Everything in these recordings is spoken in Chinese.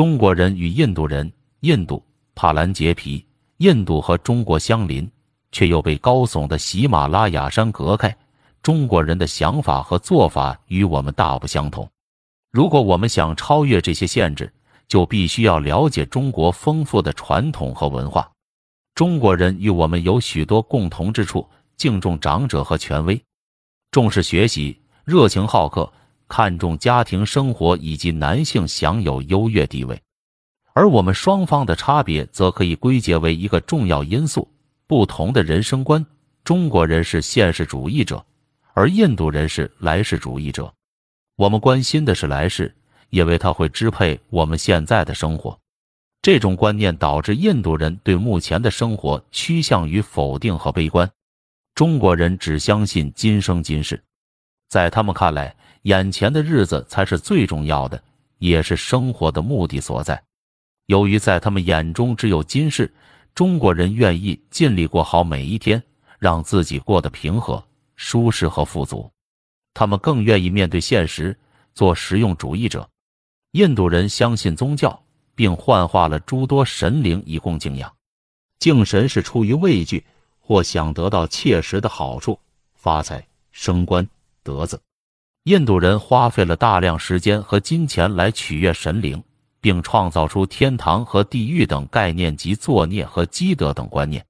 中国人与印度人，印度帕兰杰皮，印度和中国相邻，却又被高耸的喜马拉雅山隔开。中国人的想法和做法与我们大不相同。如果我们想超越这些限制，就必须要了解中国丰富的传统和文化。中国人与我们有许多共同之处：敬重长者和权威，重视学习，热情好客，看重家庭生活以及男性享有优越地位。而我们双方的差别，则可以归结为一个重要因素：不同的人生观。中国人是现实主义者。而印度人是来世主义者，我们关心的是来世，因为它会支配我们现在的生活。这种观念导致印度人对目前的生活趋向于否定和悲观。中国人只相信今生今世，在他们看来，眼前的日子才是最重要的，也是生活的目的所在。由于在他们眼中只有今世，中国人愿意尽力过好每一天，让自己过得平和。舒适和富足，他们更愿意面对现实，做实用主义者。印度人相信宗教，并幻化了诸多神灵以供敬仰。敬神是出于畏惧或想得到切实的好处，发财、升官、德子。印度人花费了大量时间和金钱来取悦神灵，并创造出天堂和地狱等概念及作孽和积德等观念。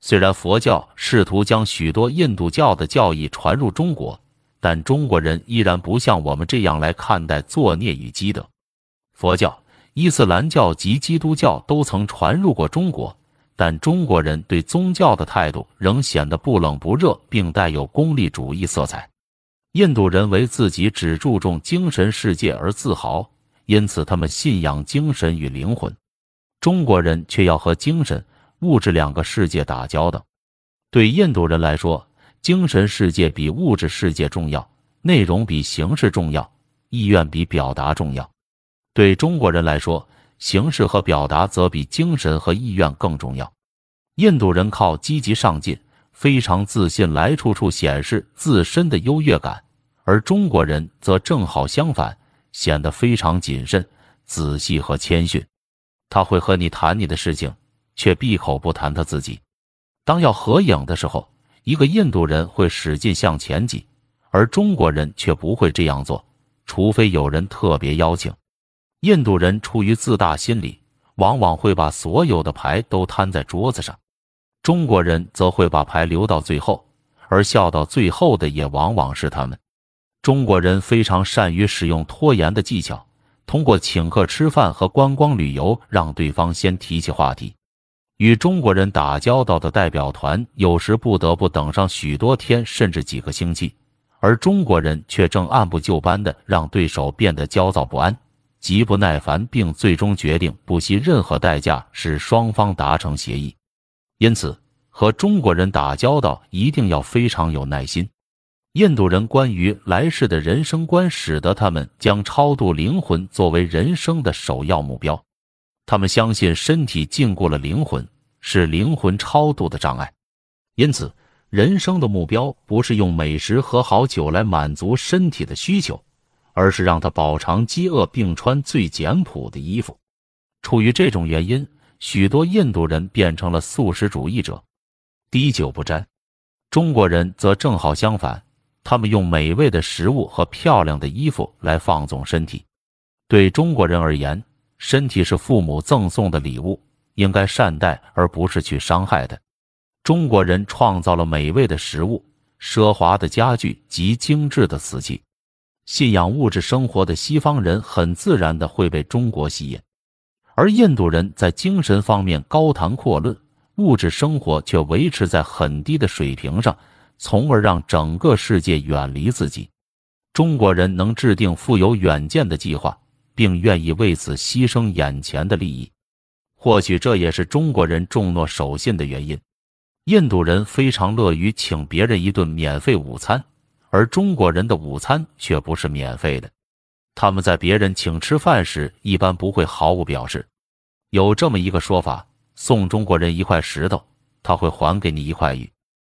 虽然佛教试图将许多印度教的教义传入中国，但中国人依然不像我们这样来看待作孽与积德。佛教、伊斯兰教及基督教都曾传入过中国，但中国人对宗教的态度仍显得不冷不热，并带有功利主义色彩。印度人为自己只注重精神世界而自豪，因此他们信仰精神与灵魂；中国人却要和精神。物质两个世界打交道，对印度人来说，精神世界比物质世界重要，内容比形式重要，意愿比表达重要；对中国人来说，形式和表达则比精神和意愿更重要。印度人靠积极上进，非常自信，来处处显示自身的优越感；而中国人则正好相反，显得非常谨慎、仔细和谦逊。他会和你谈你的事情。却闭口不谈他自己。当要合影的时候，一个印度人会使劲向前挤，而中国人却不会这样做，除非有人特别邀请。印度人出于自大心理，往往会把所有的牌都摊在桌子上；中国人则会把牌留到最后，而笑到最后的也往往是他们。中国人非常善于使用拖延的技巧，通过请客吃饭和观光旅游，让对方先提起话题。与中国人打交道的代表团有时不得不等上许多天，甚至几个星期，而中国人却正按部就班的让对手变得焦躁不安、极不耐烦，并最终决定不惜任何代价使双方达成协议。因此，和中国人打交道一定要非常有耐心。印度人关于来世的人生观，使得他们将超度灵魂作为人生的首要目标。他们相信身体禁锢了灵魂。是灵魂超度的障碍，因此，人生的目标不是用美食和好酒来满足身体的需求，而是让他饱尝饥饿并穿最简朴的衣服。出于这种原因，许多印度人变成了素食主义者，滴酒不沾。中国人则正好相反，他们用美味的食物和漂亮的衣服来放纵身体。对中国人而言，身体是父母赠送的礼物。应该善待，而不是去伤害的。中国人创造了美味的食物、奢华的家具及精致的瓷器。信仰物质生活的西方人很自然的会被中国吸引，而印度人在精神方面高谈阔论，物质生活却维持在很低的水平上，从而让整个世界远离自己。中国人能制定富有远见的计划，并愿意为此牺牲眼前的利益。或许这也是中国人重诺守信的原因。印度人非常乐于请别人一顿免费午餐，而中国人的午餐却不是免费的。他们在别人请吃饭时，一般不会毫无表示。有这么一个说法：送中国人一块石头，他会还给你一块玉。